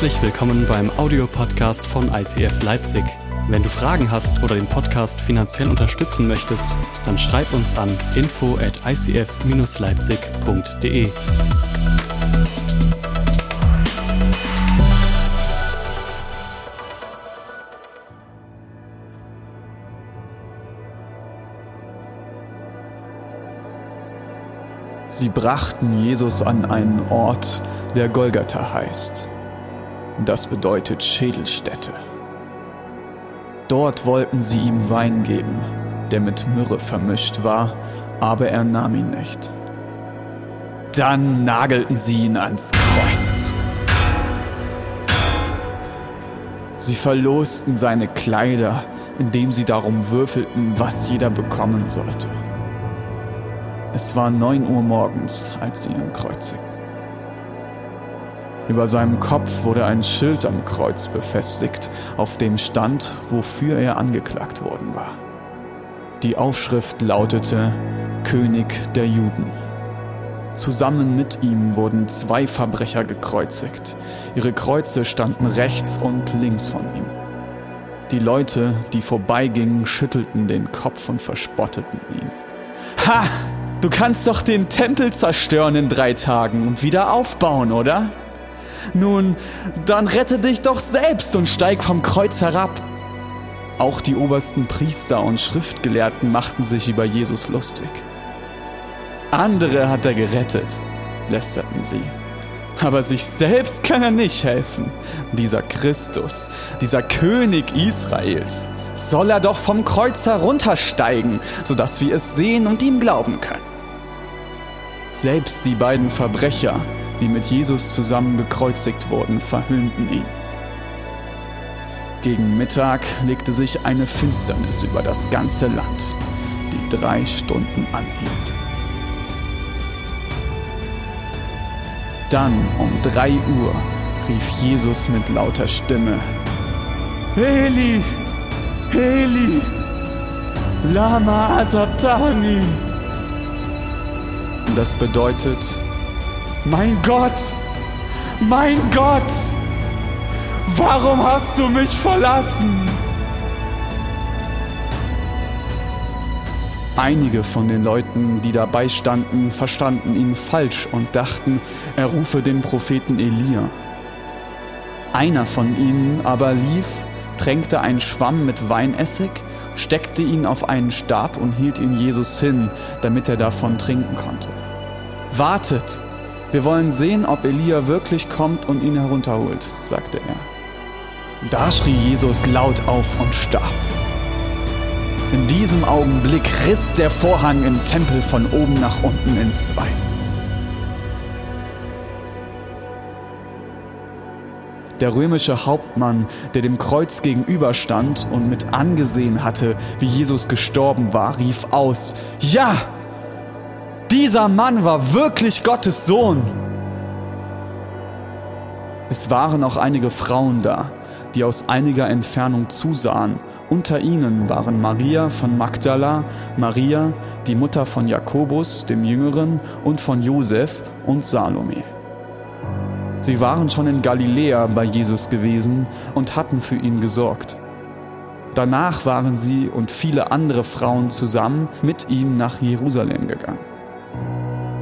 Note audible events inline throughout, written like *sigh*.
Herzlich willkommen beim Audiopodcast von ICF Leipzig. Wenn du Fragen hast oder den Podcast finanziell unterstützen möchtest, dann schreib uns an info at icf-leipzig.de. Sie brachten Jesus an einen Ort, der Golgatha heißt. Das bedeutet Schädelstätte. Dort wollten sie ihm Wein geben, der mit Myrrhe vermischt war, aber er nahm ihn nicht. Dann nagelten sie ihn ans Kreuz. Sie verlosten seine Kleider, indem sie darum würfelten, was jeder bekommen sollte. Es war neun Uhr morgens, als sie ihn kreuzigten. Über seinem Kopf wurde ein Schild am Kreuz befestigt, auf dem stand, wofür er angeklagt worden war. Die Aufschrift lautete König der Juden. Zusammen mit ihm wurden zwei Verbrecher gekreuzigt. Ihre Kreuze standen rechts und links von ihm. Die Leute, die vorbeigingen, schüttelten den Kopf und verspotteten ihn. Ha! Du kannst doch den Tempel zerstören in drei Tagen und wieder aufbauen, oder? Nun, dann rette dich doch selbst und steig vom Kreuz herab. Auch die obersten Priester und Schriftgelehrten machten sich über Jesus lustig. Andere hat er gerettet, lästerten sie. Aber sich selbst kann er nicht helfen. Dieser Christus, dieser König Israels, soll er doch vom Kreuz heruntersteigen, sodass wir es sehen und ihm glauben können. Selbst die beiden Verbrecher, die mit Jesus zusammen gekreuzigt wurden, verhöhnten ihn. Gegen Mittag legte sich eine Finsternis über das ganze Land, die drei Stunden anhielt. Dann um drei Uhr rief Jesus mit lauter Stimme, Heli, Heli, Lama Asabtani. Das bedeutet, mein Gott, mein Gott, warum hast du mich verlassen? Einige von den Leuten, die dabei standen, verstanden ihn falsch und dachten, er rufe den Propheten Elia. Einer von ihnen aber lief, tränkte einen Schwamm mit Weinessig, steckte ihn auf einen Stab und hielt ihn Jesus hin, damit er davon trinken konnte. Wartet, wir wollen sehen, ob Elia wirklich kommt und ihn herunterholt, sagte er. Da schrie Jesus laut auf und starb. In diesem Augenblick riss der Vorhang im Tempel von oben nach unten in zwei. Der römische Hauptmann, der dem Kreuz gegenüberstand und mit angesehen hatte, wie Jesus gestorben war, rief aus, Ja, dieser Mann war wirklich Gottes Sohn. Es waren auch einige Frauen da, die aus einiger Entfernung zusahen. Unter ihnen waren Maria von Magdala, Maria, die Mutter von Jakobus, dem Jüngeren, und von Josef und Salome. Sie waren schon in Galiläa bei Jesus gewesen und hatten für ihn gesorgt. Danach waren sie und viele andere Frauen zusammen mit ihm nach Jerusalem gegangen.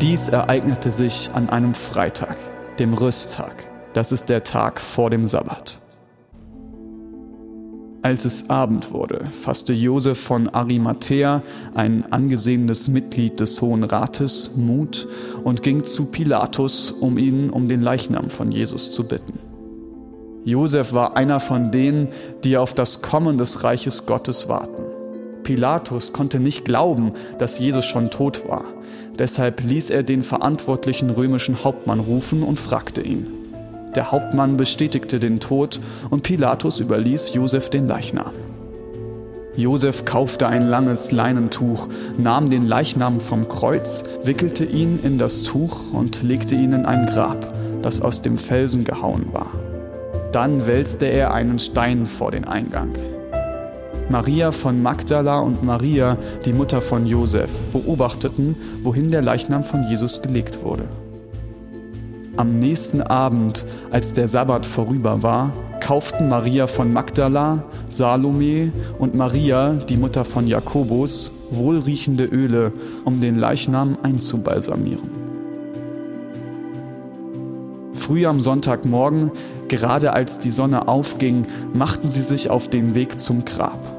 Dies ereignete sich an einem Freitag, dem Rüsttag. Das ist der Tag vor dem Sabbat. Als es Abend wurde, fasste Josef von Arimathea, ein angesehenes Mitglied des Hohen Rates, Mut und ging zu Pilatus, um ihn um den Leichnam von Jesus zu bitten. Josef war einer von denen, die auf das Kommen des Reiches Gottes warten. Pilatus konnte nicht glauben, dass Jesus schon tot war. Deshalb ließ er den verantwortlichen römischen Hauptmann rufen und fragte ihn. Der Hauptmann bestätigte den Tod und Pilatus überließ Josef den Leichnam. Josef kaufte ein langes Leinentuch, nahm den Leichnam vom Kreuz, wickelte ihn in das Tuch und legte ihn in ein Grab, das aus dem Felsen gehauen war. Dann wälzte er einen Stein vor den Eingang. Maria von Magdala und Maria, die Mutter von Josef, beobachteten, wohin der Leichnam von Jesus gelegt wurde. Am nächsten Abend, als der Sabbat vorüber war, kauften Maria von Magdala, Salome und Maria, die Mutter von Jakobus, wohlriechende Öle, um den Leichnam einzubalsamieren. Früh am Sonntagmorgen, gerade als die Sonne aufging, machten sie sich auf den Weg zum Grab.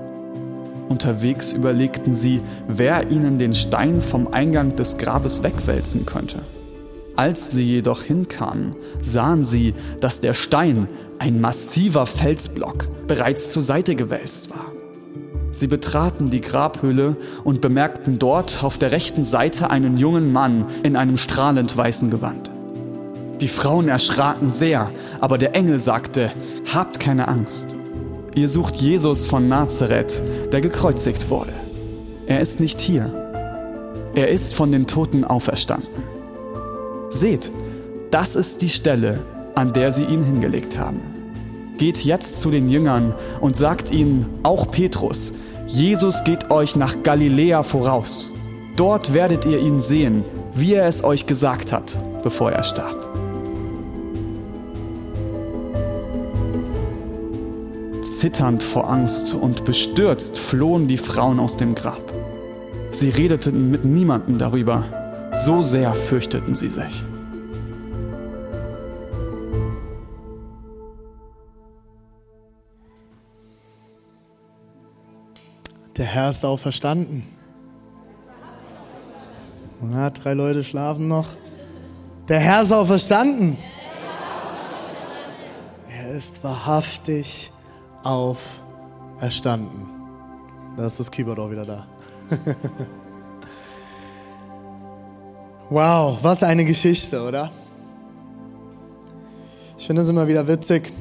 Unterwegs überlegten sie, wer ihnen den Stein vom Eingang des Grabes wegwälzen könnte. Als sie jedoch hinkamen, sahen sie, dass der Stein, ein massiver Felsblock, bereits zur Seite gewälzt war. Sie betraten die Grabhöhle und bemerkten dort auf der rechten Seite einen jungen Mann in einem strahlend weißen Gewand. Die Frauen erschraken sehr, aber der Engel sagte, Habt keine Angst. Ihr sucht Jesus von Nazareth, der gekreuzigt wurde. Er ist nicht hier. Er ist von den Toten auferstanden. Seht, das ist die Stelle, an der sie ihn hingelegt haben. Geht jetzt zu den Jüngern und sagt ihnen, auch Petrus, Jesus geht euch nach Galiläa voraus. Dort werdet ihr ihn sehen, wie er es euch gesagt hat, bevor er starb. Zitternd vor Angst und bestürzt flohen die Frauen aus dem Grab. Sie redeten mit niemandem darüber, so sehr fürchteten sie sich. Der Herr ist auferstanden. Na, drei Leute schlafen noch. Der Herr ist auferstanden. Er ist wahrhaftig auferstanden. Da ist das Keyboard auch wieder da. *laughs* wow, was eine Geschichte, oder? Ich finde es immer wieder witzig,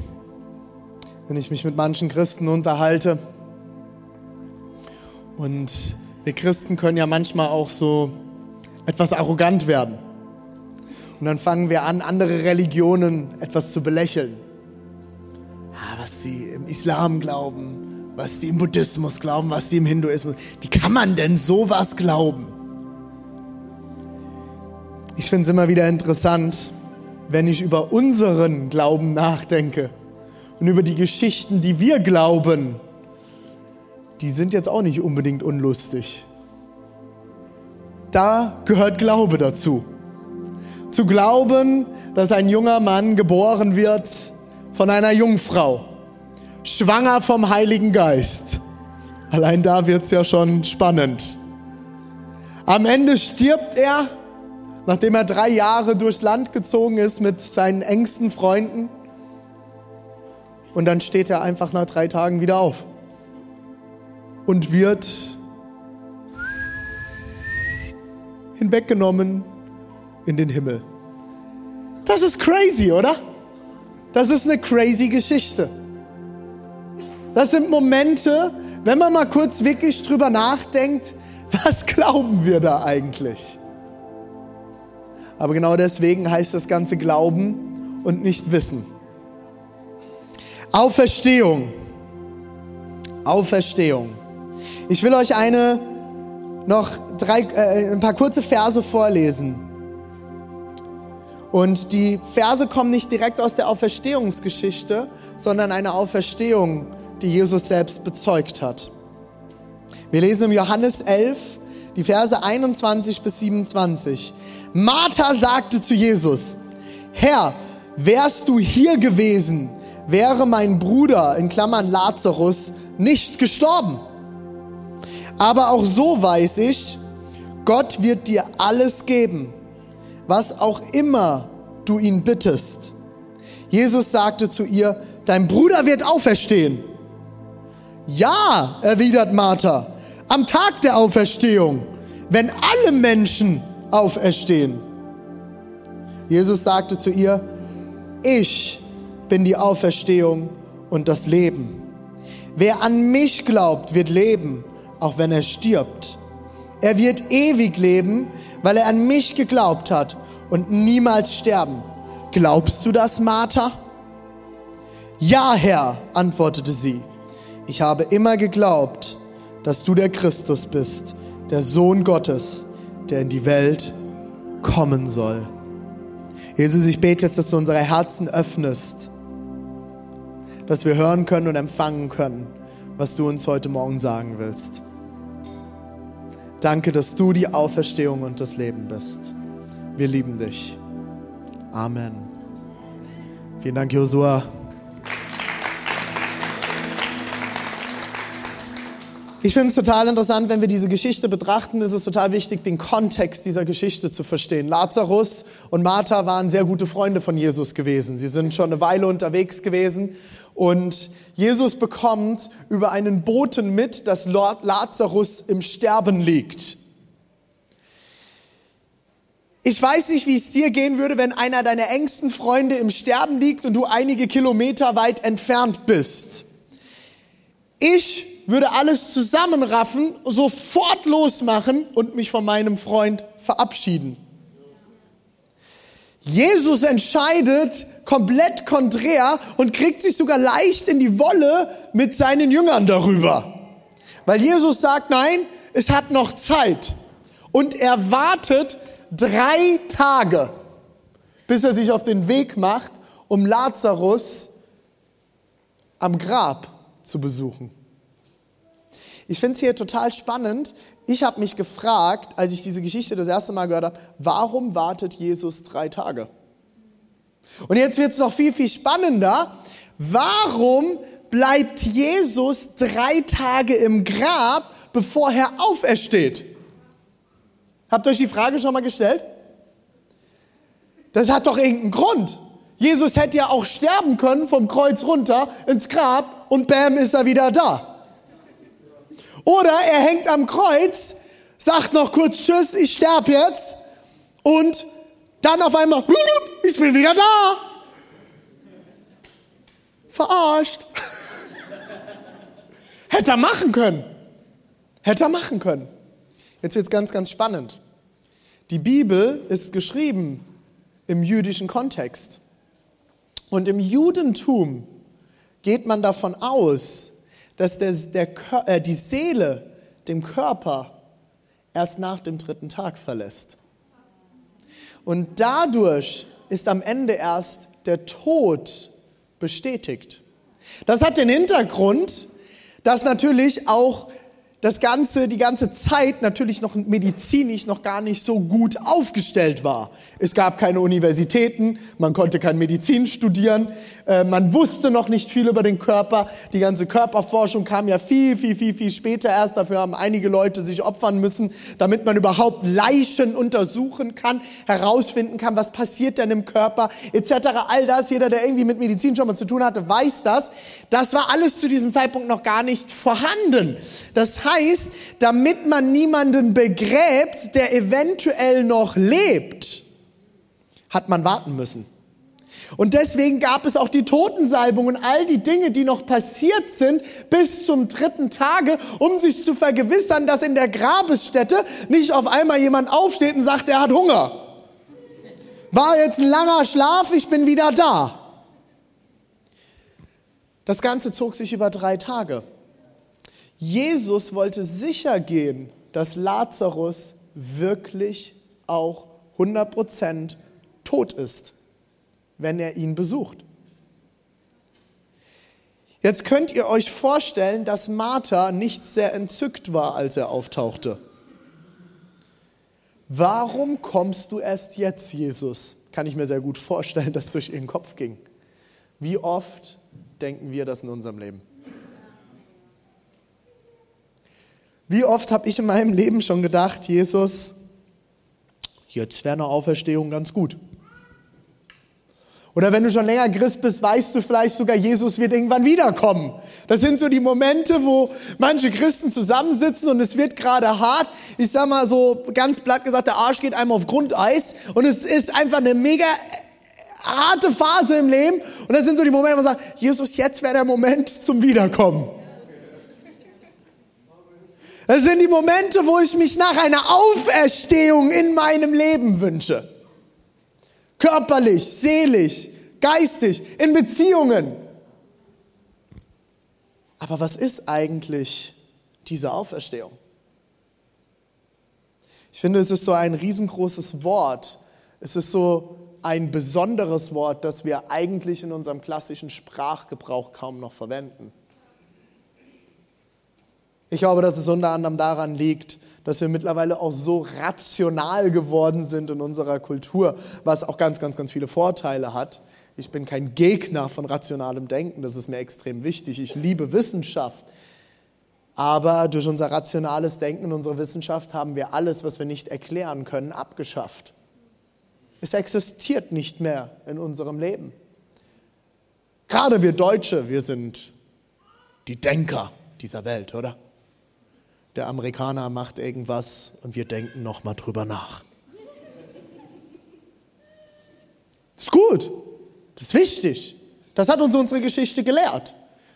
wenn ich mich mit manchen Christen unterhalte. Und wir Christen können ja manchmal auch so etwas arrogant werden. Und dann fangen wir an, andere Religionen etwas zu belächeln was sie im Islam glauben, was sie im Buddhismus glauben, was sie im Hinduismus. Wie kann man denn sowas glauben? Ich finde es immer wieder interessant, wenn ich über unseren Glauben nachdenke und über die Geschichten, die wir glauben. Die sind jetzt auch nicht unbedingt unlustig. Da gehört Glaube dazu. Zu glauben, dass ein junger Mann geboren wird von einer Jungfrau schwanger vom Heiligen Geist. Allein da wird es ja schon spannend. Am Ende stirbt er, nachdem er drei Jahre durchs Land gezogen ist mit seinen engsten Freunden. Und dann steht er einfach nach drei Tagen wieder auf und wird hinweggenommen in den Himmel. Das ist crazy, oder? Das ist eine crazy Geschichte. Das sind Momente, wenn man mal kurz wirklich drüber nachdenkt, *laughs* was glauben wir da eigentlich? Aber genau deswegen heißt das Ganze Glauben und nicht Wissen. Auferstehung. Auferstehung. Ich will euch eine noch drei, äh, ein paar kurze Verse vorlesen. Und die Verse kommen nicht direkt aus der Auferstehungsgeschichte, sondern eine Auferstehung die Jesus selbst bezeugt hat. Wir lesen im Johannes 11, die Verse 21 bis 27. Martha sagte zu Jesus, Herr, wärst du hier gewesen, wäre mein Bruder, in Klammern Lazarus, nicht gestorben. Aber auch so weiß ich, Gott wird dir alles geben, was auch immer du ihn bittest. Jesus sagte zu ihr, dein Bruder wird auferstehen. Ja, erwidert Martha, am Tag der Auferstehung, wenn alle Menschen auferstehen. Jesus sagte zu ihr, ich bin die Auferstehung und das Leben. Wer an mich glaubt, wird leben, auch wenn er stirbt. Er wird ewig leben, weil er an mich geglaubt hat und niemals sterben. Glaubst du das, Martha? Ja, Herr, antwortete sie ich habe immer geglaubt, dass du der Christus bist, der Sohn Gottes, der in die Welt kommen soll. Jesus, ich bete jetzt, dass du unsere Herzen öffnest, dass wir hören können und empfangen können, was du uns heute Morgen sagen willst. Danke, dass du die Auferstehung und das Leben bist. Wir lieben dich. Amen. Vielen Dank, Josua. Ich finde es total interessant, wenn wir diese Geschichte betrachten, ist es total wichtig, den Kontext dieser Geschichte zu verstehen. Lazarus und Martha waren sehr gute Freunde von Jesus gewesen. Sie sind schon eine Weile unterwegs gewesen und Jesus bekommt über einen Boten mit, dass Lord Lazarus im Sterben liegt. Ich weiß nicht, wie es dir gehen würde, wenn einer deiner engsten Freunde im Sterben liegt und du einige Kilometer weit entfernt bist. Ich würde alles zusammenraffen, sofort losmachen und mich von meinem Freund verabschieden. Jesus entscheidet komplett konträr und kriegt sich sogar leicht in die Wolle mit seinen Jüngern darüber. Weil Jesus sagt, nein, es hat noch Zeit. Und er wartet drei Tage, bis er sich auf den Weg macht, um Lazarus am Grab zu besuchen. Ich finde es hier total spannend. Ich habe mich gefragt, als ich diese Geschichte das erste Mal gehört habe, warum wartet Jesus drei Tage? Und jetzt wird es noch viel, viel spannender. Warum bleibt Jesus drei Tage im Grab, bevor er aufersteht? Habt ihr euch die Frage schon mal gestellt? Das hat doch irgendeinen Grund. Jesus hätte ja auch sterben können vom Kreuz runter ins Grab und bam ist er wieder da. Oder er hängt am Kreuz, sagt noch kurz Tschüss, ich sterbe jetzt. Und dann auf einmal, *laughs* ich bin wieder da. Verarscht. *laughs* Hätte er machen können. Hätte er machen können. Jetzt wird es ganz, ganz spannend. Die Bibel ist geschrieben im jüdischen Kontext. Und im Judentum geht man davon aus, dass der, der, äh, die Seele dem Körper erst nach dem dritten Tag verlässt. Und dadurch ist am Ende erst der Tod bestätigt. Das hat den Hintergrund, dass natürlich auch das Ganze, die ganze Zeit natürlich noch medizinisch noch gar nicht so gut aufgestellt war. Es gab keine Universitäten, man konnte kein Medizin studieren, äh, man wusste noch nicht viel über den Körper. Die ganze Körperforschung kam ja viel, viel, viel, viel später erst. Dafür haben einige Leute sich opfern müssen, damit man überhaupt Leichen untersuchen kann, herausfinden kann, was passiert denn im Körper, etc. All das, jeder, der irgendwie mit Medizin schon mal zu tun hatte, weiß das. Das war alles zu diesem Zeitpunkt noch gar nicht vorhanden. Das heißt, damit man niemanden begräbt, der eventuell noch lebt, hat man warten müssen. Und deswegen gab es auch die Totensalbung und all die Dinge, die noch passiert sind bis zum dritten Tage, um sich zu vergewissern, dass in der Grabesstätte nicht auf einmal jemand aufsteht und sagt, er hat Hunger. War jetzt ein langer Schlaf, ich bin wieder da. Das Ganze zog sich über drei Tage. Jesus wollte sicher gehen, dass Lazarus wirklich auch 100% tot ist, wenn er ihn besucht. Jetzt könnt ihr euch vorstellen, dass Martha nicht sehr entzückt war, als er auftauchte. Warum kommst du erst jetzt, Jesus? Kann ich mir sehr gut vorstellen, dass durch ihren Kopf ging. Wie oft denken wir das in unserem Leben? Wie oft habe ich in meinem Leben schon gedacht, Jesus, jetzt wäre eine Auferstehung ganz gut. Oder wenn du schon länger Christ bist, weißt du vielleicht sogar, Jesus wird irgendwann wiederkommen. Das sind so die Momente, wo manche Christen zusammensitzen und es wird gerade hart. Ich sag mal so ganz platt gesagt, der Arsch geht einmal auf Grundeis und es ist einfach eine mega harte Phase im Leben. Und das sind so die Momente, wo man sagt, Jesus, jetzt wäre der Moment zum Wiederkommen. Das sind die Momente, wo ich mich nach einer Auferstehung in meinem Leben wünsche. Körperlich, seelisch, geistig, in Beziehungen. Aber was ist eigentlich diese Auferstehung? Ich finde, es ist so ein riesengroßes Wort. Es ist so ein besonderes Wort, das wir eigentlich in unserem klassischen Sprachgebrauch kaum noch verwenden. Ich glaube, dass es unter anderem daran liegt, dass wir mittlerweile auch so rational geworden sind in unserer Kultur, was auch ganz, ganz, ganz viele Vorteile hat. Ich bin kein Gegner von rationalem Denken, das ist mir extrem wichtig. Ich liebe Wissenschaft. Aber durch unser rationales Denken in unserer Wissenschaft haben wir alles, was wir nicht erklären können, abgeschafft. Es existiert nicht mehr in unserem Leben. Gerade wir Deutsche, wir sind die Denker dieser Welt, oder? Der Amerikaner macht irgendwas und wir denken noch mal drüber nach. Das ist gut. Das ist wichtig. Das hat uns unsere Geschichte gelehrt.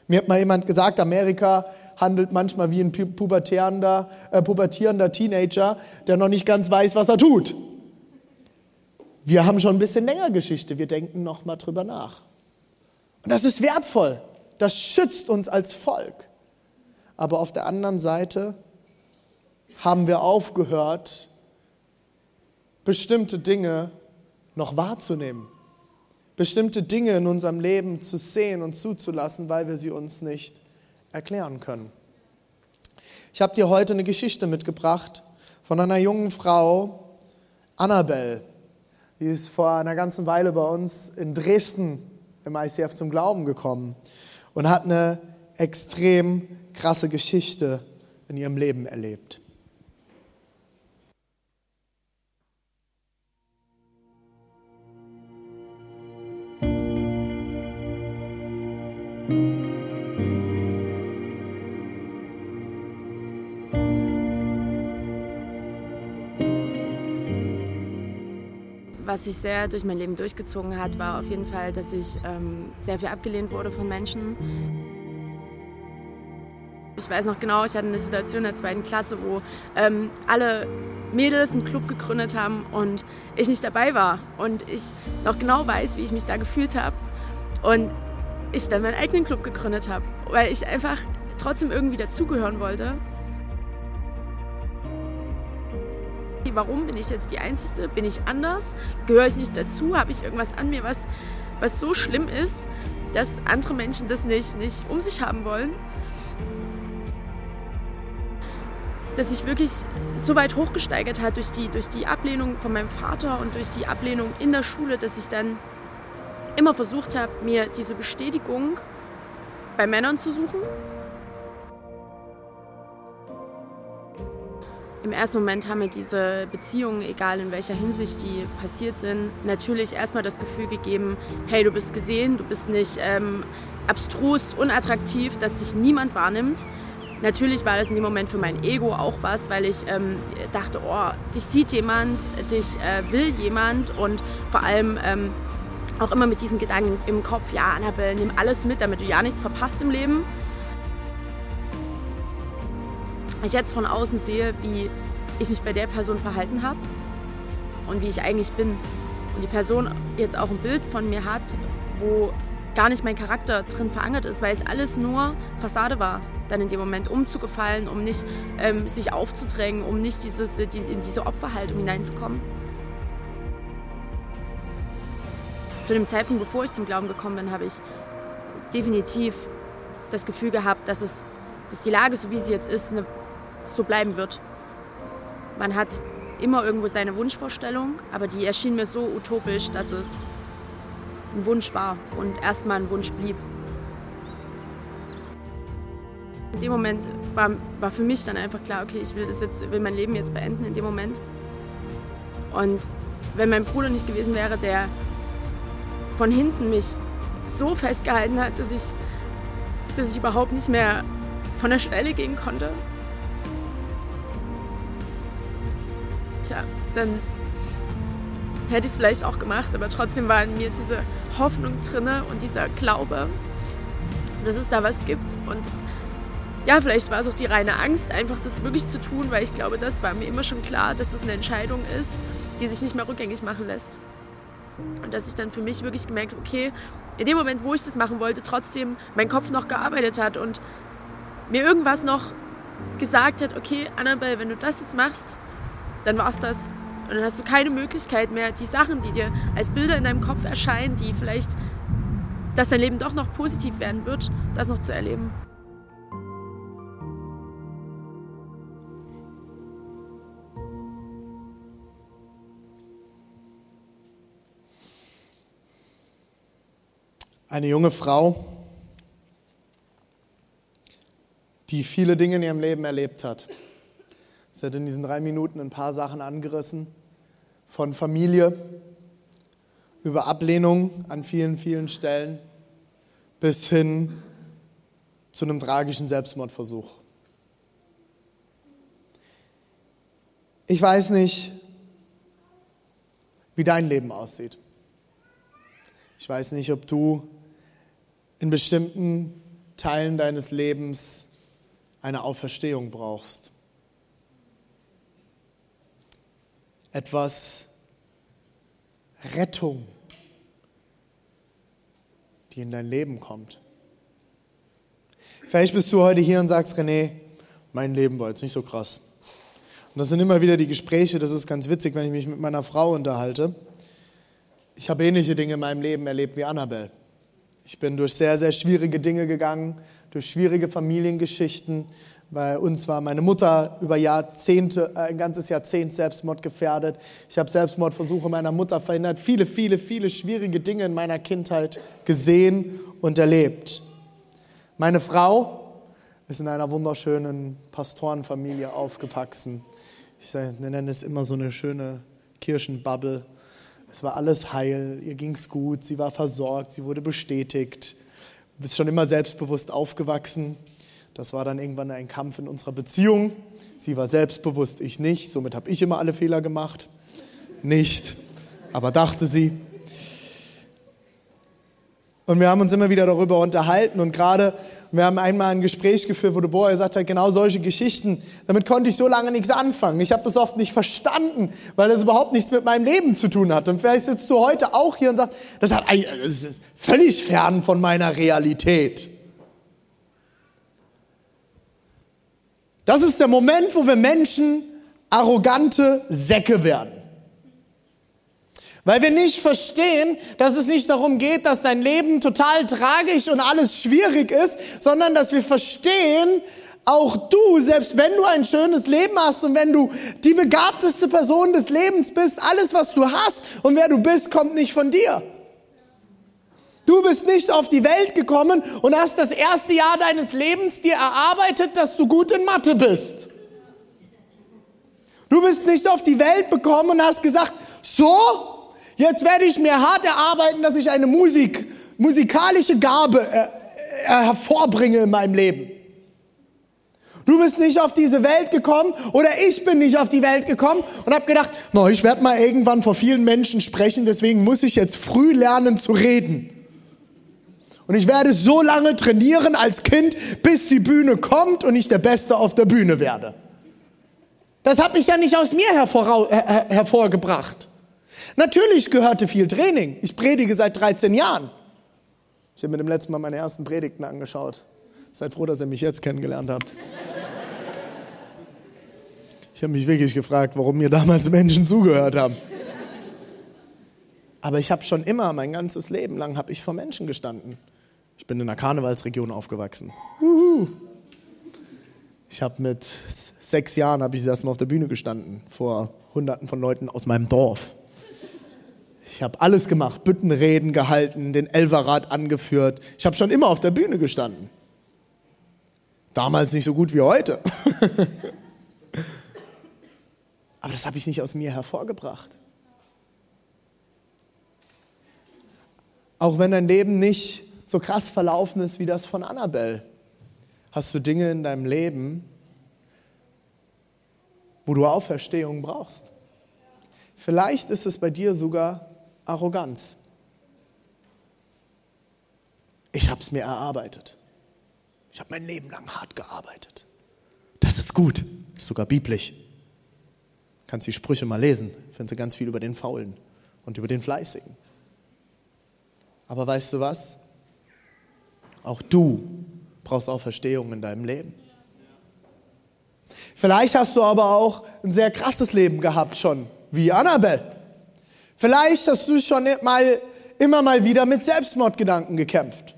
Mir hat mal jemand gesagt, Amerika handelt manchmal wie ein pubertierender, äh, pubertierender Teenager, der noch nicht ganz weiß, was er tut. Wir haben schon ein bisschen länger Geschichte, wir denken noch mal drüber nach. Und das ist wertvoll. Das schützt uns als Volk. Aber auf der anderen Seite haben wir aufgehört, bestimmte Dinge noch wahrzunehmen bestimmte Dinge in unserem Leben zu sehen und zuzulassen, weil wir sie uns nicht erklären können. Ich habe dir heute eine Geschichte mitgebracht von einer jungen Frau, Annabelle. Die ist vor einer ganzen Weile bei uns in Dresden im ICF zum Glauben gekommen und hat eine extrem krasse Geschichte in ihrem Leben erlebt. Was sich sehr durch mein Leben durchgezogen hat, war auf jeden Fall, dass ich ähm, sehr viel abgelehnt wurde von Menschen. Ich weiß noch genau, ich hatte eine Situation in der zweiten Klasse, wo ähm, alle Mädels einen Club gegründet haben und ich nicht dabei war. Und ich noch genau weiß, wie ich mich da gefühlt habe. Und ich dann meinen eigenen Club gegründet habe, weil ich einfach trotzdem irgendwie dazugehören wollte. Warum bin ich jetzt die Einzige? Bin ich anders? Gehöre ich nicht dazu? Habe ich irgendwas an mir, was, was so schlimm ist, dass andere Menschen das nicht, nicht um sich haben wollen? Dass sich wirklich so weit hochgesteigert hat durch die, durch die Ablehnung von meinem Vater und durch die Ablehnung in der Schule, dass ich dann immer versucht habe, mir diese Bestätigung bei Männern zu suchen Im ersten Moment haben mir diese Beziehungen, egal in welcher Hinsicht die passiert sind, natürlich erstmal das Gefühl gegeben, hey, du bist gesehen, du bist nicht ähm, abstrus, unattraktiv, dass dich niemand wahrnimmt. Natürlich war das in dem Moment für mein Ego auch was, weil ich ähm, dachte, oh, dich sieht jemand, dich äh, will jemand und vor allem ähm, auch immer mit diesem Gedanken im Kopf, ja, Annabelle, nimm alles mit, damit du ja nichts verpasst im Leben. ich jetzt von außen sehe, wie ich mich bei der Person verhalten habe und wie ich eigentlich bin und die Person jetzt auch ein Bild von mir hat, wo gar nicht mein Charakter drin verankert ist, weil es alles nur Fassade war, dann in dem Moment umzugefallen, um nicht ähm, sich aufzudrängen, um nicht dieses, die, in diese Opferhaltung hineinzukommen. Zu dem Zeitpunkt, bevor ich zum Glauben gekommen bin, habe ich definitiv das Gefühl gehabt, dass, es, dass die Lage, so wie sie jetzt ist, eine so bleiben wird. Man hat immer irgendwo seine Wunschvorstellung, aber die erschien mir so utopisch, dass es ein Wunsch war und erstmal ein Wunsch blieb. In dem Moment war, war für mich dann einfach klar, okay, ich will das jetzt, will mein Leben jetzt beenden in dem Moment. Und wenn mein Bruder nicht gewesen wäre, der von hinten mich so festgehalten hat, dass ich, dass ich überhaupt nicht mehr von der Stelle gehen konnte, tja, dann hätte ich es vielleicht auch gemacht, aber trotzdem war in mir diese Hoffnung drinne und dieser Glaube, dass es da was gibt. Und ja, vielleicht war es auch die reine Angst, einfach das wirklich zu tun, weil ich glaube, das war mir immer schon klar, dass das eine Entscheidung ist, die sich nicht mehr rückgängig machen lässt. Und dass ich dann für mich wirklich gemerkt habe, okay, in dem Moment, wo ich das machen wollte, trotzdem mein Kopf noch gearbeitet hat und mir irgendwas noch gesagt hat, okay, Annabelle, wenn du das jetzt machst, dann war es das. Und dann hast du keine Möglichkeit mehr, die Sachen, die dir als Bilder in deinem Kopf erscheinen, die vielleicht, dass dein Leben doch noch positiv werden wird, das noch zu erleben. Eine junge Frau, die viele Dinge in ihrem Leben erlebt hat. Sie hat in diesen drei Minuten ein paar Sachen angerissen, von Familie über Ablehnung an vielen, vielen Stellen bis hin zu einem tragischen Selbstmordversuch. Ich weiß nicht, wie dein Leben aussieht. Ich weiß nicht, ob du in bestimmten Teilen deines Lebens eine Auferstehung brauchst. Etwas Rettung, die in dein Leben kommt. Vielleicht bist du heute hier und sagst, René, mein Leben war jetzt nicht so krass. Und das sind immer wieder die Gespräche, das ist ganz witzig, wenn ich mich mit meiner Frau unterhalte. Ich habe ähnliche Dinge in meinem Leben erlebt wie Annabelle. Ich bin durch sehr, sehr schwierige Dinge gegangen, durch schwierige Familiengeschichten. Bei uns war meine Mutter über Jahrzehnte, äh, ein ganzes Jahrzehnt Selbstmord gefährdet. Ich habe Selbstmordversuche meiner Mutter verhindert. Viele, viele, viele schwierige Dinge in meiner Kindheit gesehen und erlebt. Meine Frau ist in einer wunderschönen Pastorenfamilie aufgewachsen. Ich nenne es immer so eine schöne Kirchenbubble. Es war alles heil, ihr ging es gut, sie war versorgt, sie wurde bestätigt. Du bist schon immer selbstbewusst aufgewachsen. Das war dann irgendwann ein Kampf in unserer Beziehung. Sie war selbstbewusst, ich nicht. Somit habe ich immer alle Fehler gemacht. Nicht, aber dachte sie. Und wir haben uns immer wieder darüber unterhalten und gerade wir haben einmal ein Gespräch geführt, wo der Boy gesagt hat, genau solche Geschichten, damit konnte ich so lange nichts anfangen. Ich habe das oft nicht verstanden, weil das überhaupt nichts mit meinem Leben zu tun hat. Und vielleicht sitzt du heute auch hier und sagst, das, hat, das ist völlig fern von meiner Realität. Das ist der Moment, wo wir Menschen arrogante Säcke werden. Weil wir nicht verstehen, dass es nicht darum geht, dass dein Leben total tragisch und alles schwierig ist, sondern dass wir verstehen, auch du, selbst wenn du ein schönes Leben hast und wenn du die begabteste Person des Lebens bist, alles, was du hast und wer du bist, kommt nicht von dir. Du bist nicht auf die Welt gekommen und hast das erste Jahr deines Lebens dir erarbeitet, dass du gut in Mathe bist. Du bist nicht auf die Welt gekommen und hast gesagt, so, Jetzt werde ich mir hart erarbeiten, dass ich eine Musik, musikalische Gabe äh, äh, hervorbringe in meinem Leben. Du bist nicht auf diese Welt gekommen oder ich bin nicht auf die Welt gekommen und habe gedacht, no, ich werde mal irgendwann vor vielen Menschen sprechen, deswegen muss ich jetzt früh lernen zu reden. Und ich werde so lange trainieren als Kind, bis die Bühne kommt und ich der Beste auf der Bühne werde. Das habe ich ja nicht aus mir hervor, her, hervorgebracht. Natürlich gehörte viel Training. Ich predige seit 13 Jahren. Ich habe mir dem letzten Mal meine ersten Predigten angeschaut. Seid froh, dass ihr mich jetzt kennengelernt habt. Ich habe mich wirklich gefragt, warum mir damals Menschen zugehört haben. Aber ich habe schon immer, mein ganzes Leben lang, habe ich vor Menschen gestanden. Ich bin in einer Karnevalsregion aufgewachsen. Ich habe mit sechs Jahren habe ich erstmal auf der Bühne gestanden vor Hunderten von Leuten aus meinem Dorf. Ich habe alles gemacht, Büttenreden gehalten, den Elverrat angeführt. Ich habe schon immer auf der Bühne gestanden. Damals nicht so gut wie heute. *laughs* Aber das habe ich nicht aus mir hervorgebracht. Auch wenn dein Leben nicht so krass verlaufen ist wie das von Annabelle, hast du Dinge in deinem Leben, wo du Auferstehung brauchst. Vielleicht ist es bei dir sogar Arroganz. Ich habe es mir erarbeitet. Ich habe mein Leben lang hart gearbeitet. Das ist gut, ist sogar biblisch. Kannst die Sprüche mal lesen, findest du ganz viel über den Faulen und über den Fleißigen. Aber weißt du was? Auch du brauchst Auferstehung in deinem Leben. Vielleicht hast du aber auch ein sehr krasses Leben gehabt schon wie Annabelle. Vielleicht hast du schon mal, immer mal wieder mit Selbstmordgedanken gekämpft.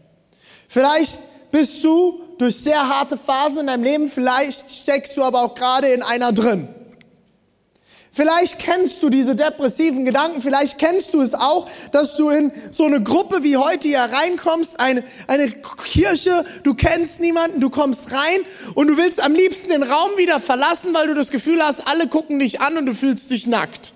Vielleicht bist du durch sehr harte Phasen in deinem Leben, vielleicht steckst du aber auch gerade in einer drin. Vielleicht kennst du diese depressiven Gedanken, vielleicht kennst du es auch, dass du in so eine Gruppe wie heute hier reinkommst, eine, eine Kirche, du kennst niemanden, du kommst rein und du willst am liebsten den Raum wieder verlassen, weil du das Gefühl hast, alle gucken dich an und du fühlst dich nackt.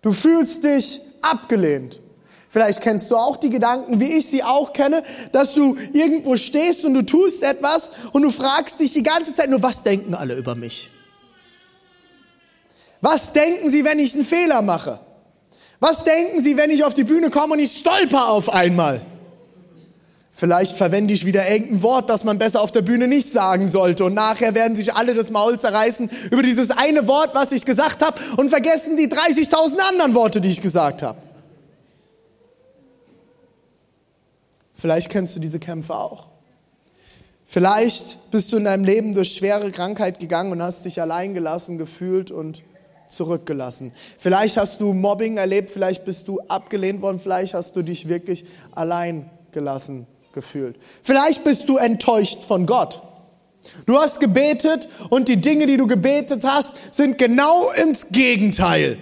Du fühlst dich abgelehnt. Vielleicht kennst du auch die Gedanken, wie ich sie auch kenne, dass du irgendwo stehst und du tust etwas und du fragst dich die ganze Zeit nur, was denken alle über mich? Was denken Sie, wenn ich einen Fehler mache? Was denken Sie, wenn ich auf die Bühne komme und ich stolper auf einmal? Vielleicht verwende ich wieder irgendein Wort, das man besser auf der Bühne nicht sagen sollte. Und nachher werden sich alle das Maul zerreißen über dieses eine Wort, was ich gesagt habe, und vergessen die 30.000 anderen Worte, die ich gesagt habe. Vielleicht kennst du diese Kämpfe auch. Vielleicht bist du in deinem Leben durch schwere Krankheit gegangen und hast dich allein gelassen gefühlt und zurückgelassen. Vielleicht hast du Mobbing erlebt, vielleicht bist du abgelehnt worden, vielleicht hast du dich wirklich allein gelassen gefühlt. Vielleicht bist du enttäuscht von Gott. Du hast gebetet und die Dinge, die du gebetet hast, sind genau ins Gegenteil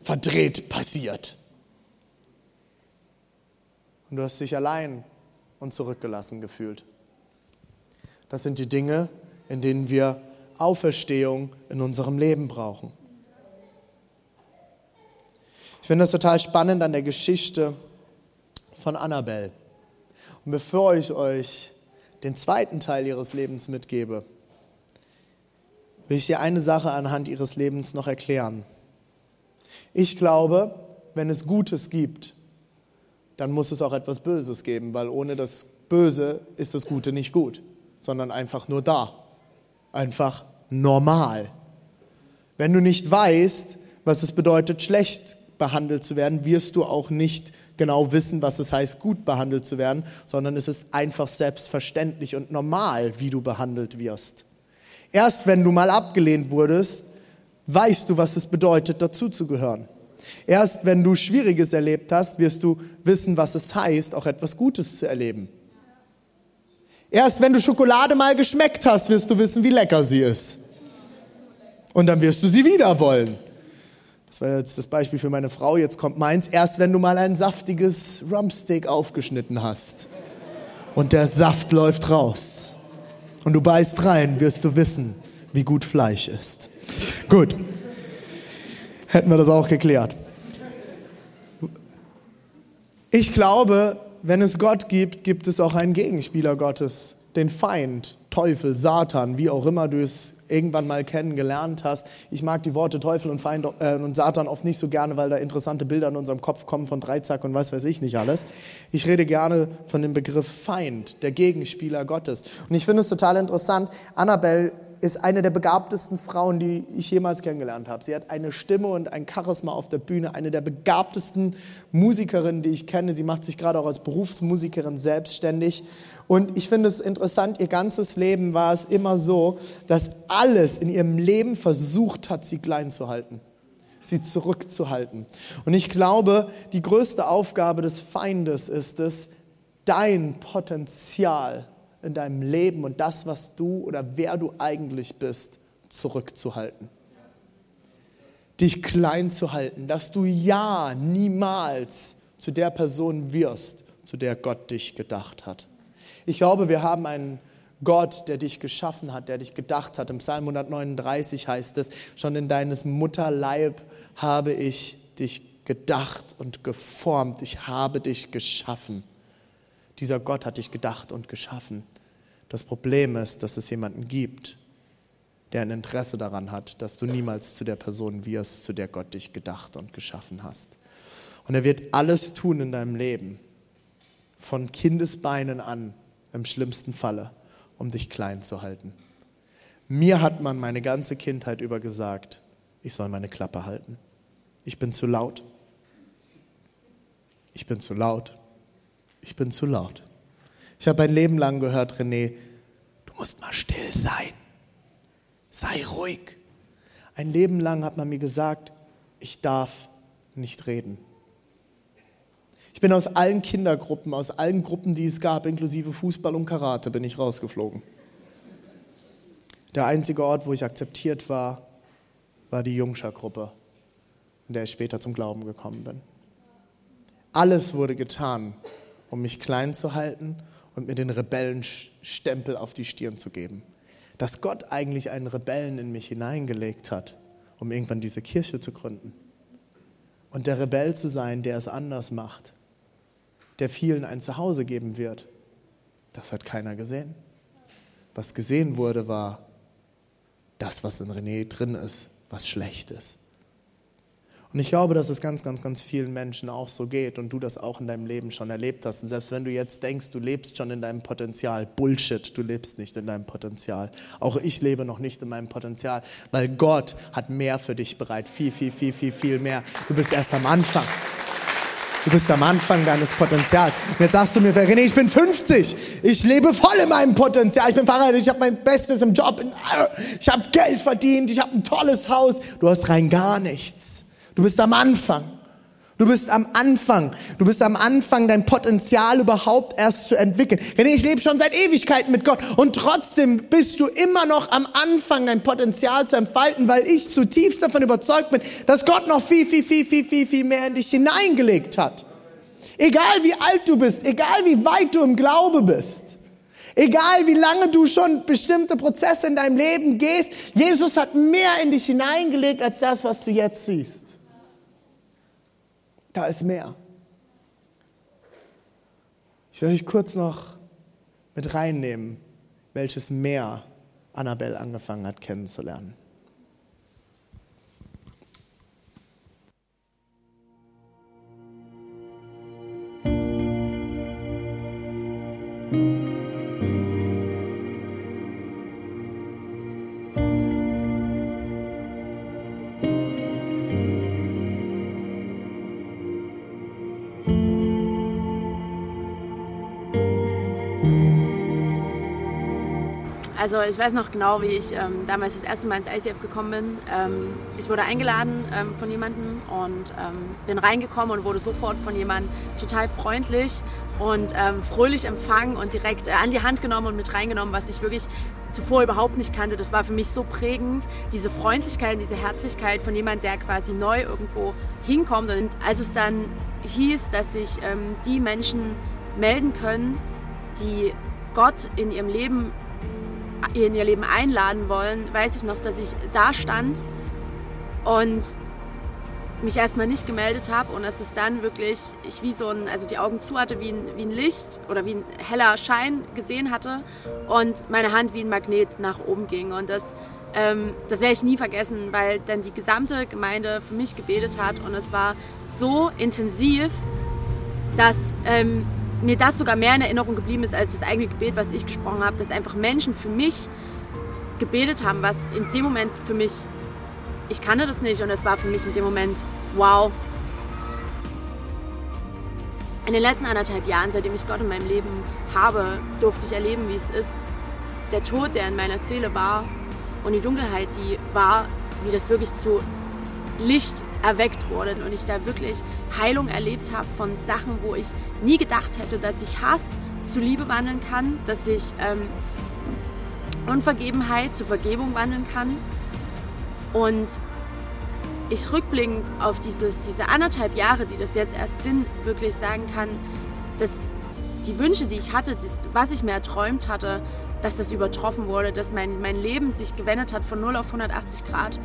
verdreht passiert. Und du hast dich allein und zurückgelassen gefühlt. Das sind die Dinge, in denen wir Auferstehung in unserem Leben brauchen. Ich finde das total spannend an der Geschichte von Annabelle. Und bevor ich euch den zweiten Teil ihres Lebens mitgebe, will ich dir eine Sache anhand ihres Lebens noch erklären. Ich glaube, wenn es Gutes gibt, dann muss es auch etwas Böses geben, weil ohne das Böse ist das Gute nicht gut, sondern einfach nur da einfach normal. Wenn du nicht weißt, was es bedeutet, schlecht behandelt zu werden, wirst du auch nicht genau wissen, was es heißt, gut behandelt zu werden, sondern es ist einfach selbstverständlich und normal, wie du behandelt wirst. Erst wenn du mal abgelehnt wurdest, weißt du, was es bedeutet, dazuzugehören. Erst wenn du Schwieriges erlebt hast, wirst du wissen, was es heißt, auch etwas Gutes zu erleben. Erst wenn du Schokolade mal geschmeckt hast, wirst du wissen, wie lecker sie ist. Und dann wirst du sie wieder wollen. Das war jetzt das Beispiel für meine Frau. Jetzt kommt meins. Erst wenn du mal ein saftiges Rumpsteak aufgeschnitten hast und der Saft läuft raus und du beißt rein, wirst du wissen, wie gut Fleisch ist. Gut. Hätten wir das auch geklärt. Ich glaube, wenn es Gott gibt, gibt es auch einen Gegenspieler Gottes, den Feind, Teufel, Satan, wie auch immer du es irgendwann mal kennengelernt hast. Ich mag die Worte Teufel und Feind äh, und Satan oft nicht so gerne, weil da interessante Bilder in unserem Kopf kommen von Dreizack und was weiß ich nicht alles. Ich rede gerne von dem Begriff Feind, der Gegenspieler Gottes. Und ich finde es total interessant. Annabelle ist eine der begabtesten Frauen, die ich jemals kennengelernt habe. Sie hat eine Stimme und ein Charisma auf der Bühne, eine der begabtesten Musikerinnen, die ich kenne. Sie macht sich gerade auch als Berufsmusikerin selbstständig. Und ich finde es interessant, ihr ganzes Leben war es immer so, dass alles in ihrem Leben versucht hat, sie klein zu halten sie zurückzuhalten. Und ich glaube, die größte Aufgabe des Feindes ist es, dein Potenzial in deinem Leben und das, was du oder wer du eigentlich bist, zurückzuhalten. Dich klein zu halten, dass du ja niemals zu der Person wirst, zu der Gott dich gedacht hat. Ich glaube, wir haben einen Gott, der dich geschaffen hat, der dich gedacht hat. Im Psalm 139 heißt es, schon in deines Mutterleib habe ich dich gedacht und geformt, ich habe dich geschaffen. Dieser Gott hat dich gedacht und geschaffen. Das Problem ist, dass es jemanden gibt, der ein Interesse daran hat, dass du niemals zu der Person wirst, zu der Gott dich gedacht und geschaffen hast. Und er wird alles tun in deinem Leben, von Kindesbeinen an, im schlimmsten Falle, um dich klein zu halten. Mir hat man meine ganze Kindheit über gesagt, ich soll meine Klappe halten. Ich bin zu laut. Ich bin zu laut ich bin zu laut. Ich habe ein Leben lang gehört, René, du musst mal still sein. Sei ruhig. Ein Leben lang hat man mir gesagt, ich darf nicht reden. Ich bin aus allen Kindergruppen, aus allen Gruppen, die es gab, inklusive Fußball und Karate, bin ich rausgeflogen. Der einzige Ort, wo ich akzeptiert war, war die Jungscher-Gruppe, in der ich später zum Glauben gekommen bin. Alles wurde getan, um mich klein zu halten und mir den Rebellenstempel auf die Stirn zu geben. Dass Gott eigentlich einen Rebellen in mich hineingelegt hat, um irgendwann diese Kirche zu gründen. Und der Rebell zu sein, der es anders macht, der vielen ein Zuhause geben wird, das hat keiner gesehen. Was gesehen wurde, war das, was in René drin ist, was schlecht ist. Und ich glaube, dass es ganz, ganz, ganz vielen Menschen auch so geht und du das auch in deinem Leben schon erlebt hast. Und selbst wenn du jetzt denkst, du lebst schon in deinem Potenzial, Bullshit, du lebst nicht in deinem Potenzial. Auch ich lebe noch nicht in meinem Potenzial, weil Gott hat mehr für dich bereit. Viel, viel, viel, viel, viel mehr. Du bist erst am Anfang. Du bist am Anfang deines Potenzials. Und jetzt sagst du mir, René, ich bin 50. Ich lebe voll in meinem Potenzial. Ich bin verheiratet, ich habe mein Bestes im Job. Ich habe Geld verdient, ich habe ein tolles Haus. Du hast rein gar nichts. Du bist am Anfang. Du bist am Anfang. Du bist am Anfang, dein Potenzial überhaupt erst zu entwickeln. René, ich lebe schon seit Ewigkeiten mit Gott und trotzdem bist du immer noch am Anfang, dein Potenzial zu entfalten, weil ich zutiefst davon überzeugt bin, dass Gott noch viel, viel, viel, viel, viel, viel mehr in dich hineingelegt hat. Egal wie alt du bist, egal wie weit du im Glaube bist, egal wie lange du schon bestimmte Prozesse in deinem Leben gehst, Jesus hat mehr in dich hineingelegt als das, was du jetzt siehst. Da ist mehr. Ich will euch kurz noch mit reinnehmen, welches Meer Annabelle angefangen hat kennenzulernen. Also ich weiß noch genau, wie ich ähm, damals das erste Mal ins ICF gekommen bin. Ähm, ich wurde eingeladen ähm, von jemandem und ähm, bin reingekommen und wurde sofort von jemandem total freundlich und ähm, fröhlich empfangen und direkt äh, an die Hand genommen und mit reingenommen, was ich wirklich zuvor überhaupt nicht kannte. Das war für mich so prägend, diese Freundlichkeit, diese Herzlichkeit von jemandem, der quasi neu irgendwo hinkommt. Und als es dann hieß, dass sich ähm, die Menschen melden können, die Gott in ihrem Leben in ihr Leben einladen wollen, weiß ich noch, dass ich da stand und mich erstmal nicht gemeldet habe und dass es dann wirklich, ich wie so ein, also die Augen zu hatte, wie ein, wie ein Licht oder wie ein heller Schein gesehen hatte und meine Hand wie ein Magnet nach oben ging. Und das, ähm, das werde ich nie vergessen, weil dann die gesamte Gemeinde für mich gebetet hat und es war so intensiv, dass ähm, mir das sogar mehr in Erinnerung geblieben ist als das eigene Gebet, was ich gesprochen habe, dass einfach Menschen für mich gebetet haben, was in dem Moment für mich, ich kannte das nicht und es war für mich in dem Moment, wow. In den letzten anderthalb Jahren, seitdem ich Gott in meinem Leben habe, durfte ich erleben, wie es ist, der Tod, der in meiner Seele war und die Dunkelheit, die war, wie das wirklich zu Licht erweckt wurde und ich da wirklich Heilung erlebt habe von Sachen, wo ich nie gedacht hätte, dass ich Hass zu Liebe wandeln kann, dass ich ähm, Unvergebenheit zu Vergebung wandeln kann. Und ich rückblickend auf dieses, diese anderthalb Jahre, die das jetzt erst sind, wirklich sagen kann, dass die Wünsche, die ich hatte, das, was ich mir erträumt hatte, dass das übertroffen wurde, dass mein, mein Leben sich gewendet hat von 0 auf 180 Grad,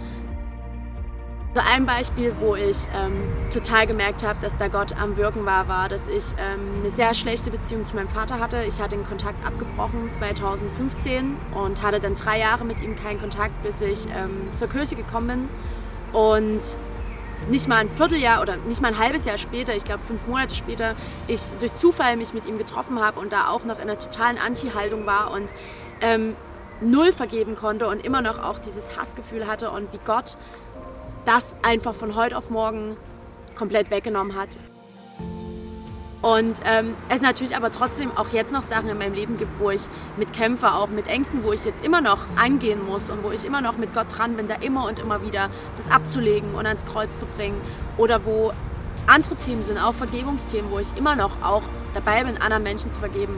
so ein Beispiel, wo ich ähm, total gemerkt habe, dass da Gott am Wirken war, war, dass ich ähm, eine sehr schlechte Beziehung zu meinem Vater hatte. Ich hatte den Kontakt abgebrochen 2015 und hatte dann drei Jahre mit ihm keinen Kontakt, bis ich ähm, zur Kirche gekommen bin. Und nicht mal ein Vierteljahr oder nicht mal ein halbes Jahr später, ich glaube fünf Monate später, ich durch Zufall mich mit ihm getroffen habe und da auch noch in einer totalen Anti-Haltung war und ähm, null vergeben konnte und immer noch auch dieses Hassgefühl hatte und wie Gott das einfach von heute auf morgen komplett weggenommen hat. Und ähm, es natürlich aber trotzdem auch jetzt noch Sachen in meinem Leben gibt, wo ich mit kämpfe, auch mit Ängsten, wo ich jetzt immer noch angehen muss und wo ich immer noch mit Gott dran bin, da immer und immer wieder das abzulegen und ans Kreuz zu bringen. Oder wo andere Themen sind, auch Vergebungsthemen, wo ich immer noch auch dabei bin, anderen Menschen zu vergeben.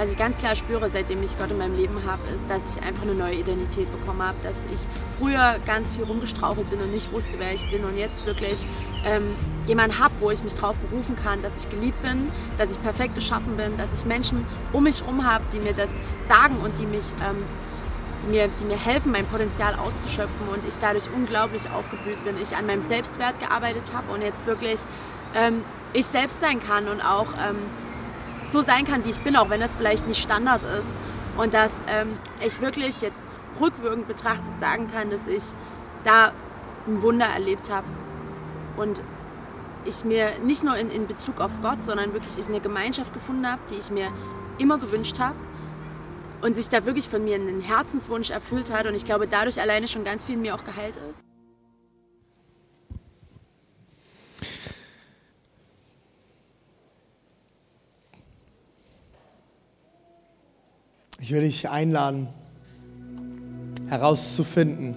Was ich ganz klar spüre, seitdem ich Gott in meinem Leben habe, ist, dass ich einfach eine neue Identität bekommen habe. Dass ich früher ganz viel rumgestrauchelt bin und nicht wusste, wer ich bin und jetzt wirklich ähm, jemanden habe, wo ich mich darauf berufen kann, dass ich geliebt bin, dass ich perfekt geschaffen bin, dass ich Menschen um mich herum habe, die mir das sagen und die mich ähm, die mir, die mir helfen, mein Potenzial auszuschöpfen und ich dadurch unglaublich aufgeblüht bin. Ich an meinem Selbstwert gearbeitet habe und jetzt wirklich ähm, ich selbst sein kann und auch ähm, so sein kann, wie ich bin, auch wenn das vielleicht nicht Standard ist. Und dass ähm, ich wirklich jetzt rückwirkend betrachtet sagen kann, dass ich da ein Wunder erlebt habe. Und ich mir nicht nur in, in Bezug auf Gott, sondern wirklich ich eine Gemeinschaft gefunden habe, die ich mir immer gewünscht habe und sich da wirklich von mir einen Herzenswunsch erfüllt hat und ich glaube dadurch alleine schon ganz viel in mir auch geheilt ist. Ich will dich einladen, herauszufinden,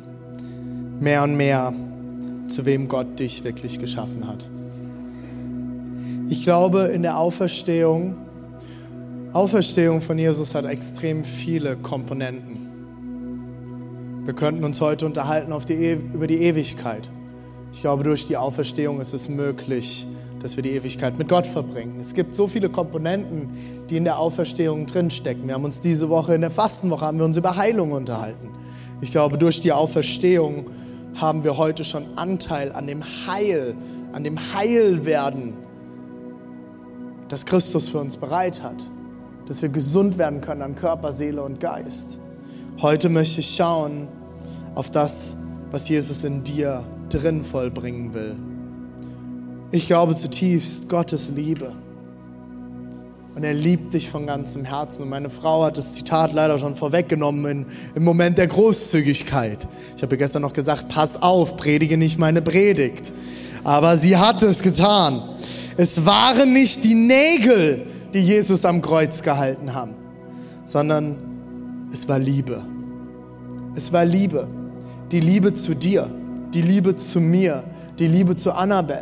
mehr und mehr, zu wem Gott dich wirklich geschaffen hat. Ich glaube, in der Auferstehung Auferstehung von Jesus hat extrem viele Komponenten. Wir könnten uns heute unterhalten die e über die Ewigkeit. Ich glaube, durch die Auferstehung ist es möglich, dass wir die Ewigkeit mit Gott verbringen. Es gibt so viele Komponenten, die in der Auferstehung drinstecken. Wir haben uns diese Woche in der Fastenwoche haben wir uns über Heilung unterhalten. Ich glaube, durch die Auferstehung haben wir heute schon Anteil an dem Heil, an dem Heilwerden, das Christus für uns bereit hat dass wir gesund werden können an Körper, Seele und Geist. Heute möchte ich schauen auf das, was Jesus in dir drin vollbringen will. Ich glaube zutiefst Gottes Liebe. Und er liebt dich von ganzem Herzen. Und meine Frau hat das Zitat leider schon vorweggenommen in, im Moment der Großzügigkeit. Ich habe gestern noch gesagt, pass auf, predige nicht meine Predigt. Aber sie hat es getan. Es waren nicht die Nägel, die Jesus am Kreuz gehalten haben, sondern es war Liebe. Es war Liebe. Die Liebe zu dir, die Liebe zu mir, die Liebe zu Annabel.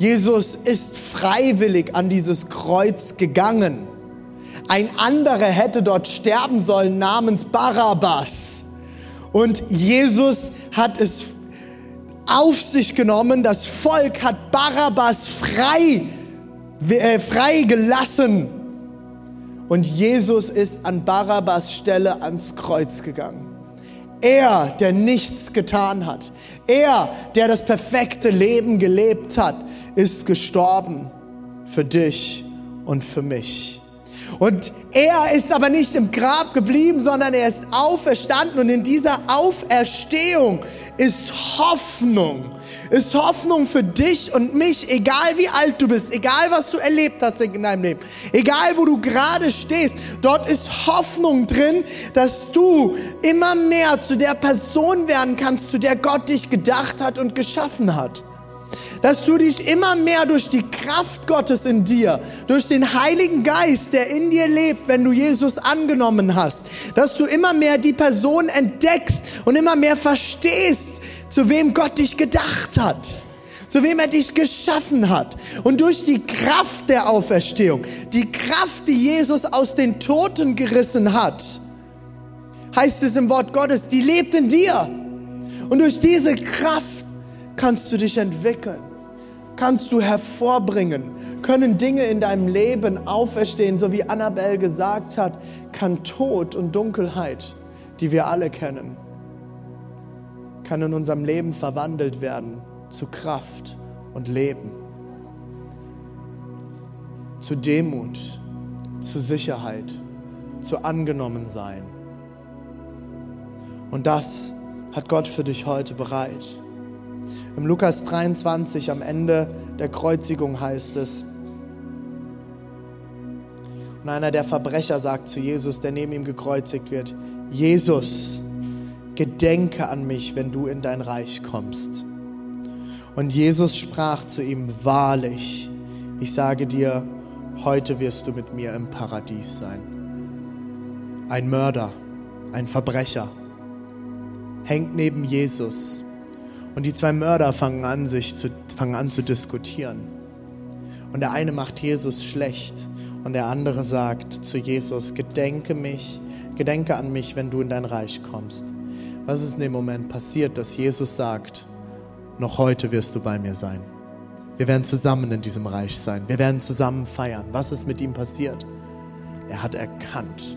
Jesus ist freiwillig an dieses Kreuz gegangen. Ein anderer hätte dort sterben sollen namens Barabbas. Und Jesus hat es auf sich genommen. Das Volk hat Barabbas frei äh, freigelassen. Und Jesus ist an Barabbas Stelle ans Kreuz gegangen. Er, der nichts getan hat, er, der das perfekte Leben gelebt hat, ist gestorben für dich und für mich. Und er ist aber nicht im Grab geblieben, sondern er ist auferstanden. Und in dieser Auferstehung ist Hoffnung. Ist Hoffnung für dich und mich, egal wie alt du bist, egal was du erlebt hast in deinem Leben, egal wo du gerade stehst. Dort ist Hoffnung drin, dass du immer mehr zu der Person werden kannst, zu der Gott dich gedacht hat und geschaffen hat dass du dich immer mehr durch die Kraft Gottes in dir, durch den Heiligen Geist, der in dir lebt, wenn du Jesus angenommen hast, dass du immer mehr die Person entdeckst und immer mehr verstehst, zu wem Gott dich gedacht hat, zu wem er dich geschaffen hat. Und durch die Kraft der Auferstehung, die Kraft, die Jesus aus den Toten gerissen hat, heißt es im Wort Gottes, die lebt in dir. Und durch diese Kraft kannst du dich entwickeln kannst du hervorbringen, können Dinge in deinem Leben auferstehen, so wie Annabelle gesagt hat, kann Tod und Dunkelheit, die wir alle kennen, kann in unserem Leben verwandelt werden zu Kraft und Leben, zu Demut, zu Sicherheit, zu Angenommensein. Und das hat Gott für dich heute bereit. Im Lukas 23 am Ende der Kreuzigung heißt es, und einer der Verbrecher sagt zu Jesus, der neben ihm gekreuzigt wird, Jesus, gedenke an mich, wenn du in dein Reich kommst. Und Jesus sprach zu ihm, wahrlich, ich sage dir, heute wirst du mit mir im Paradies sein. Ein Mörder, ein Verbrecher, hängt neben Jesus. Und die zwei Mörder fangen an, sich zu, fangen an zu diskutieren. Und der eine macht Jesus schlecht und der andere sagt zu Jesus, gedenke mich, gedenke an mich, wenn du in dein Reich kommst. Was ist in dem Moment passiert, dass Jesus sagt, noch heute wirst du bei mir sein. Wir werden zusammen in diesem Reich sein. Wir werden zusammen feiern. Was ist mit ihm passiert? Er hat erkannt,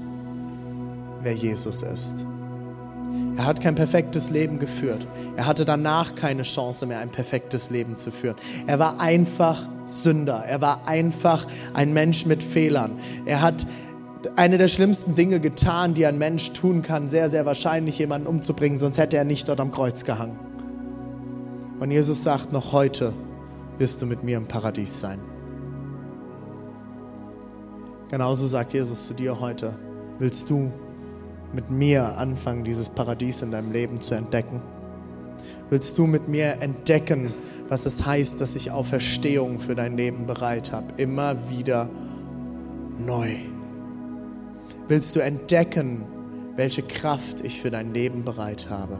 wer Jesus ist. Er hat kein perfektes Leben geführt. Er hatte danach keine Chance mehr, ein perfektes Leben zu führen. Er war einfach Sünder. Er war einfach ein Mensch mit Fehlern. Er hat eine der schlimmsten Dinge getan, die ein Mensch tun kann, sehr, sehr wahrscheinlich jemanden umzubringen, sonst hätte er nicht dort am Kreuz gehangen. Und Jesus sagt, noch heute wirst du mit mir im Paradies sein. Genauso sagt Jesus zu dir heute, willst du mit mir anfangen, dieses Paradies in deinem Leben zu entdecken? Willst du mit mir entdecken, was es heißt, dass ich Auferstehung für dein Leben bereit habe? Immer wieder neu. Willst du entdecken, welche Kraft ich für dein Leben bereit habe?